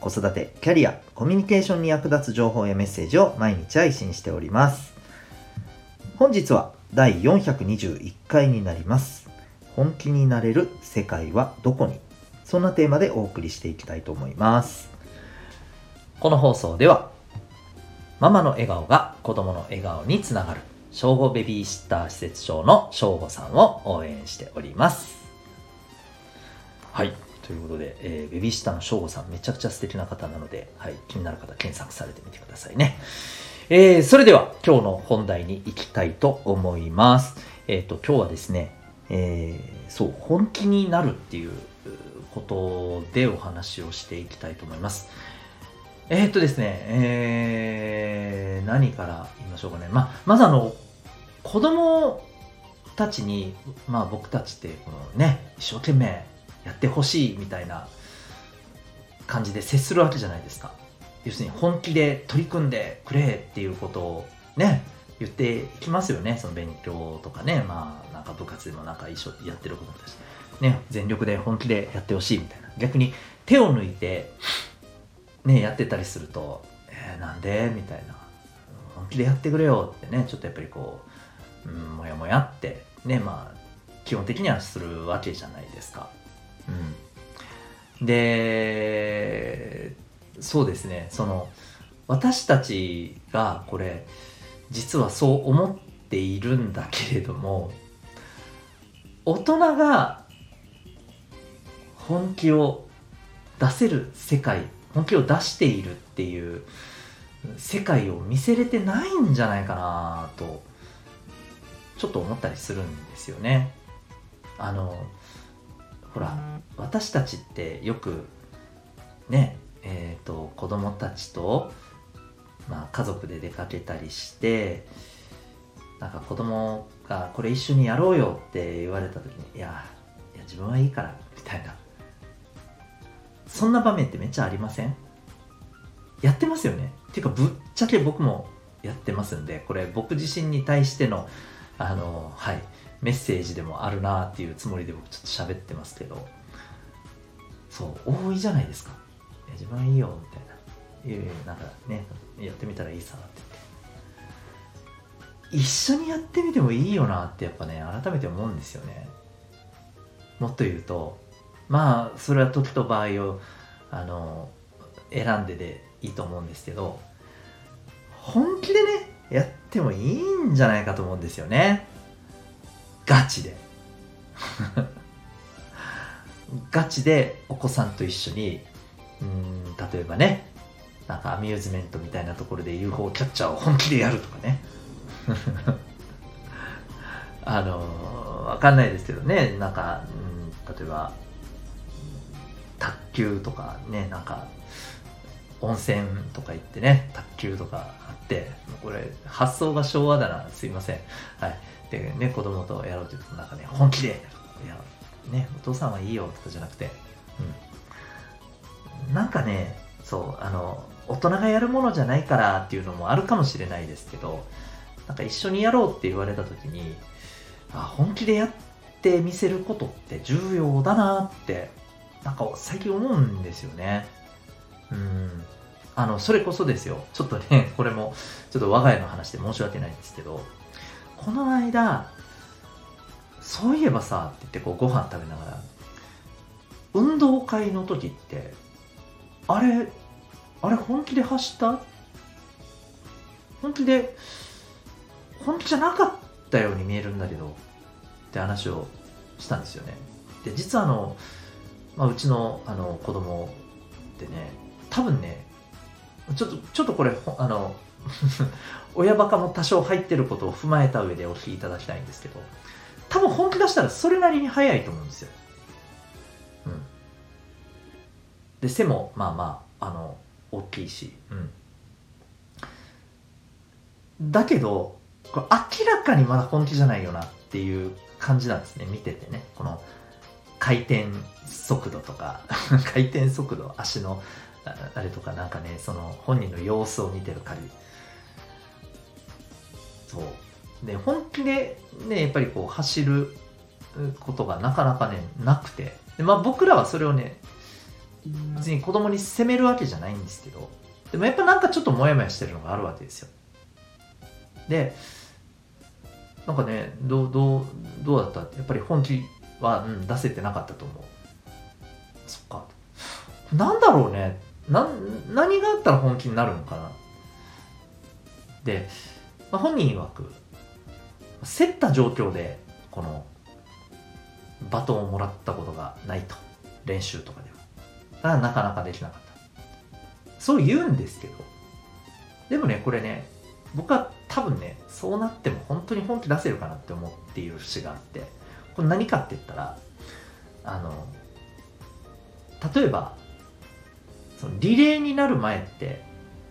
子育て、キャリア、コミュニケーションに役立つ情報やメッセージを毎日配信しております。本日は第421回になります。本気になれる世界はどこに？そんなテーマでお送りしていきたいと思います。この放送では、ママの笑顔が子供の笑顔につながる、正午ベビーシッター施設長の正午さんを応援しております。はい。ということで、えーベビーシッターの正午さん、めちゃくちゃ素敵な方なので、はい、気になる方、検索されてみてくださいね。えーそれでは、今日の本題に行きたいと思います。えっ、と、今日はですね、えーそう、本気になるっていうことでお話をしていきたいと思います。えーっとですね、えー何から言いましょうかね。まあ、まずあの、子供たちに、まあ僕たちって、このね、一生懸命やってほしいみたいな感じで接するわけじゃないですか。要するに本気で取り組んでくれっていうことをね、言っていきますよね。その勉強とかね、まあなんか部活でもなんか一緒やってることだし、ね、全力で本気でやってほしいみたいな。逆に手を抜いて、ね、やってたりすると、えーなんでみたいな。本気でやってくれよってね、ちょっとやっぱりこう、うん、もやもやって、ね、まあ、基本的にはするわけじゃないですか。うん。で、そうですね、その、私たちがこれ、実はそう思っているんだけれども、大人が本気を出せる世界本気を出しているっていう世界を見せれてないんじゃないかなとちょっと思ったりするんですよねあのほら私たちってよくねえっ、と子供たちと、まあ、家族で出かけたりしてなんか子供がこれ一緒にやろうよって言われた時にいやいや自分はいいからみたいな。そんな場面ってめっちゃありません？やってますよね。っていうかぶっちゃけ僕もやってますんでこれ僕自身に対してのあのはい。メッセージでもあるなっていうつもりで僕ちょっと喋ってますけど。そう多いじゃないですか。いや自分いいよみたいな。いやいやなんかねやってみたらいいさって言って。一緒にやってみてもいいよなってやっぱね改めて思うんですよね。もっと言うとまあそれは時と場合をあの選んででいいと思うんですけど本気でねやってもいいんじゃないかと思うんですよね。ガチで。ガチでお子さんと一緒にうん例えばねなんかアミューズメントみたいなところで UFO キャッチャーを本気でやるとかね。あのわかんないですけどね。なんか、うん、例えば卓球とかねなんか温泉とか行ってね卓球とかあってこれ発想が昭和だな。すいません。はい。でね子供とやろうというとなんかね本気でいやねお父さんはいいよとかじゃなくてうんなんかねそうあの大人がやるものじゃないからっていうのもあるかもしれないですけどなんか一緒にやろうって言われた時にあ本気でやってみせることって重要だなってなんか最近思うんですよね。うん。あの、それこそですよ。ちょっとね、これも、ちょっと我が家の話で申し訳ないんですけど、この間、そういえばさ、って言ってこうご飯食べながら、運動会の時って、あれ、あれ本気で走った？本気で、本気じゃなかったように見えるんだけど、って話をしたんですよね。で、実はあの、まあ、うちのあの子供ってね多分ねちょっとちょっとこれあの 親バカも多少入ってることを踏まえた上でお聞きいただきたいんですけど多分本気出したらそれなりに早いと思うんですよ。うん、で背もまあまああの大きいし、うん、だけどこれ明らかにまだ本気じゃないよなっていう感じなんですね見ててね。この回転速度とか 回転速度足のあれとかなんかねその本人の様子を見てる限り。そう。で本気でねやっぱりこう走ることがなかなかねなくて。で、まあ、僕らはそれをね別に子供に責めるわけじゃないんですけど。でもやっぱなんかちょっとモヤモヤしてるのがあるわけですよ。でなんかねどうどうどうだった？やっぱり本気は、うん、出せてなかったと思う。そっか。なんだろうね。な何があったら本気になるのかな。で、まあ、本人曰く競った状況でこのバトンをもらったことがないと。練習とかでは。だからなかなかできなかった。そう言うんですけど。でもねこれね僕は多分ねそうなっても本当に本気出せるかなって思っている節があって。これ何かって言ったらあの例えばそのリレーになる前って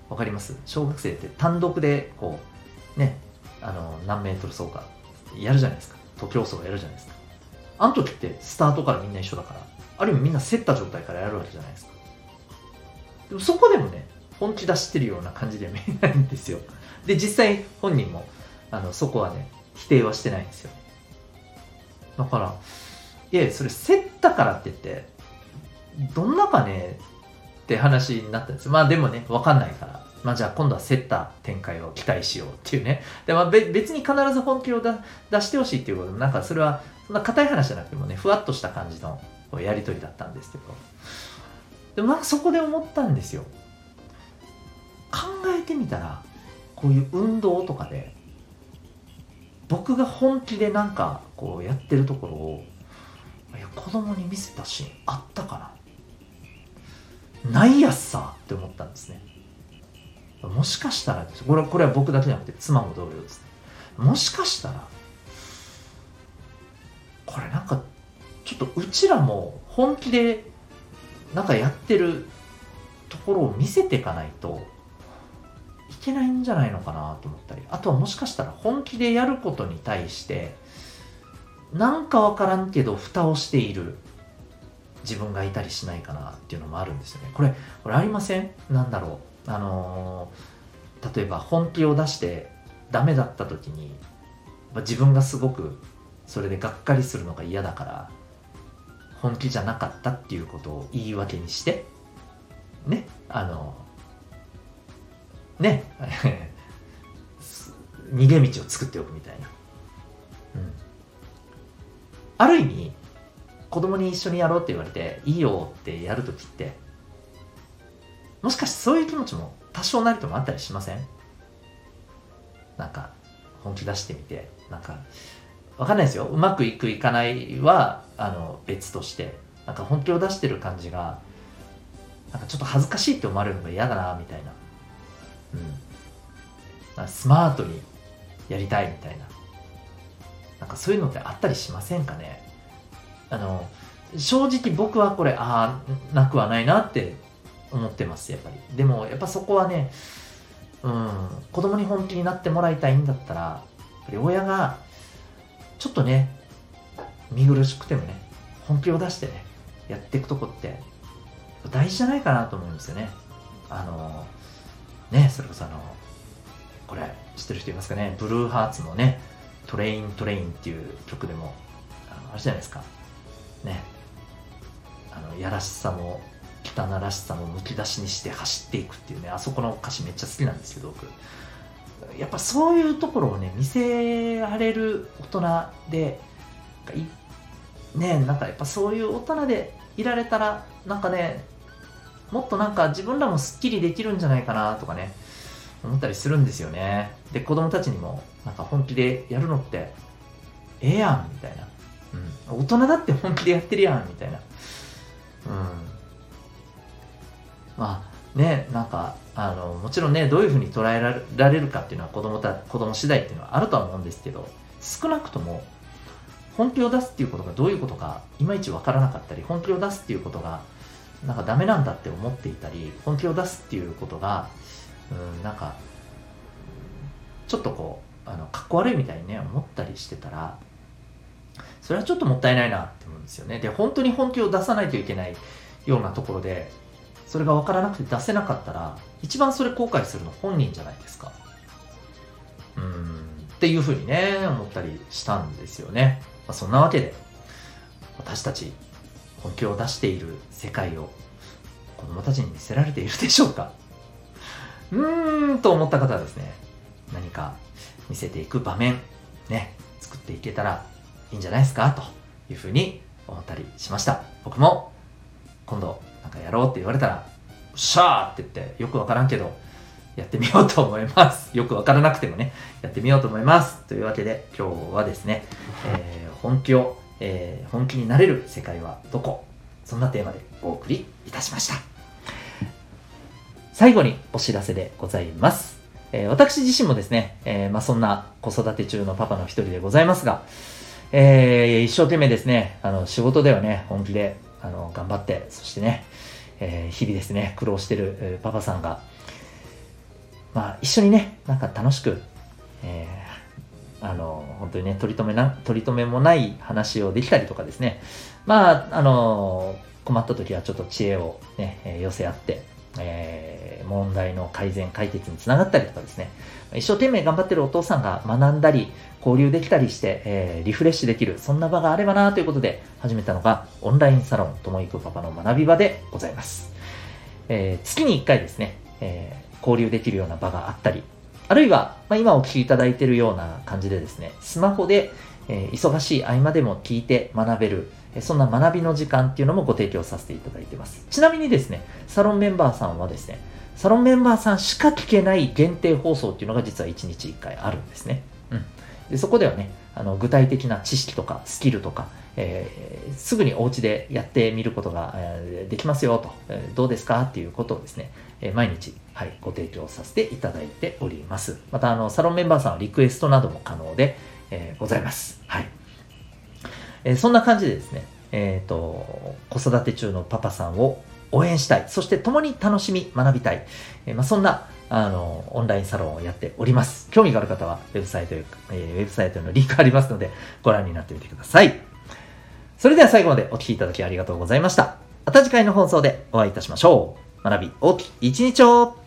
分かります？小学生って単独でこうねあの何メートル走か。やるじゃないですか。徒競走やるじゃないですか。あの時ってスタートからみんな一緒だから。ある意味みんな競った状態からやるわけじゃないですか。でもそこでもね本気出してるような感じでは見えないんですよ。で実際本人もあのそこはね否定はしてないんですよ。だからいやそれ競ったからって言ってどんなかねって話になったんです。まあでもね分かんないから。まあじゃあ今度は競った展開を期待しようっていうね。で、まあ、別に必ず本気を出してほしいっていうことなんかそれはそんな硬い話じゃなくてもねふわっとした感じのやり取りだったんですけど。でもなんかそこで思ったんですよ。考えてみたらこういう運動とかで僕が本気でなんかこうやってるところをいや子供に見せたシーンあったかな。ないやっさって思ったんですね。もしかしたらこれこれは僕だけじゃなくて妻も同様ですね。もしかしたらこれなんかちょっとうちらも本気でなんかやってるところを見せていかないといけないんじゃないのかなと思ったりあとはもしかしたら本気でやることに対してなんかわからんけど蓋をしている自分がいたりしないかなっていうのもあるんですよね。これこれありません？なんだろう？あのー、例えば本気を出してダメだった時にまあ自分がすごくそれでがっかりするのが嫌だから本気じゃなかったっていうことを言い訳にしてねあのね 逃げ道を作っておくみたいな、うん、ある意味子供に一緒にやろうって言われていいよってやるときってもしかしてそういう気持ちも多少なりともあったりしません？なんか本気出してみて。なんかわかんないですよ。うまくいくいかないはあの別として。なんか本気を出してる感じがなんかちょっと恥ずかしいって思われるのが嫌だなみたいな。うん、スマートにやりたいみたいな。なんかそういうのってあったりしませんかね？あの正直僕はこれああなくはないなって思ってますやっぱり。でもやっぱそこはねうん子供に本気になってもらいたいんだったらやっぱり親がちょっとね見苦しくてもね本気を出してねやっていくとこって大事じゃないかなと思うんですよね。あのねそれこそあのこれ知ってる人いますかね？ブルーハーツのねトレイントレインっていう曲でもあのあれじゃないですか。ね。あのやらしさも汚らしさもむき出しにして走っていくっていうねあそこの歌詞めっちゃ好きなんですけど僕やっぱそういうところをね見せられる大人でねなんかやっぱそういう大人でいられたらなんかねもっとなんか自分らもすっきりできるんじゃないかなとかね、思ったりするんですよね。で、子供たちにも、なんか本気でやるのって、ええやん、みたいな。うん。大人だって本気でやってるやん、みたいな。うん。まあ、ね、なんか、あの、もちろんね、どういうふうに捉えられるかっていうのは子供た、子供次第っていうのはあるとは思うんですけど、少なくとも、本気を出すっていうことがどういうことか、いまいちわからなかったり、本気を出すっていうことが、なんかダメなんだって思っていたり本気を出すっていうことが、うん、なんかちょっとこうあのかっこ悪いみたいにね思ったりしてたらそれはちょっともったいないなって思うんですよね。で本当に本気を出さないといけないようなところでそれが分からなくて出せなかったら一番それ後悔するの本人じゃないですか。うん。っていうふうにね思ったりしたんですよね、まあ、そんなわけで私たち本気を出している世界を子供たちに見せられているでしょうか。うーんと思った方はですね何か見せていく場面ね作っていけたらいいんじゃないですかというふうに思ったりしました。僕も今度なんかやろうって言われたら「しゃー!」って言ってよくわからんけどやってみようと思います。よくわからなくてもねやってみようと思います。というわけで今日はですね、えー、本気を、えー、本気になれる世界はどこ？そんなテーマでお送りいたしました。最後にお知らせでございます。えー、私自身もですね、えー、まあ、そんな子育て中のパパの一人でございますが、えー、一生懸命ですね、あの、仕事ではね、本気で、あの、頑張って、そしてね、え日々ですね、苦労してる、えパパさんが、まあ、一緒にね、なんか楽しく、えあの、本当にね、取り留めな、取り留めもない話をできたりとかですね、まあ、あの、困った時はちょっと知恵をね、え寄せ合って、え、問題の改善、解決につながったりとかですね、一生懸命頑張ってるお父さんが学んだり、交流できたりして、えー、リフレッシュできる、そんな場があればなということで始めたのが、オンラインサロン、ともいくパパの学び場でございます。えー、月に1回ですね、えー、交流できるような場があったり、あるいは、まあ、今お聞きいただいているような感じでですね、スマホで、えー、忙しい合間でも聞いて学べる、そんな学びの時間っていうのもご提供させていただいてます。ちなみにですね、サロンメンバーさんはですね、サロンメンバーさんしか聞けない限定放送っていうのが実は1日1回あるんですね。うん。でそこではね、あの具体的な知識とかスキルとか、えー、すぐにお家でやってみることが、えー、できますよと、えー、どうですか？っていうことをですね、え毎日、はい、ご提供させていただいております。また、あの、サロンメンバーさんはリクエストなども可能で、えございます。はい。えそんな感じでですね、えっ、ー、と、子育て中のパパさんを応援したい。そして共に楽しみ、学びたい。え、まあ、そんな、あの、オンラインサロンをやっております。興味がある方は、ウェブサイト、えー、ウェブサイトのリンクありますので、ご覧になってみてください。それでは最後までお聴きいただきありがとうございました。また次回の放送でお会いいたしましょう。学び大きい一日を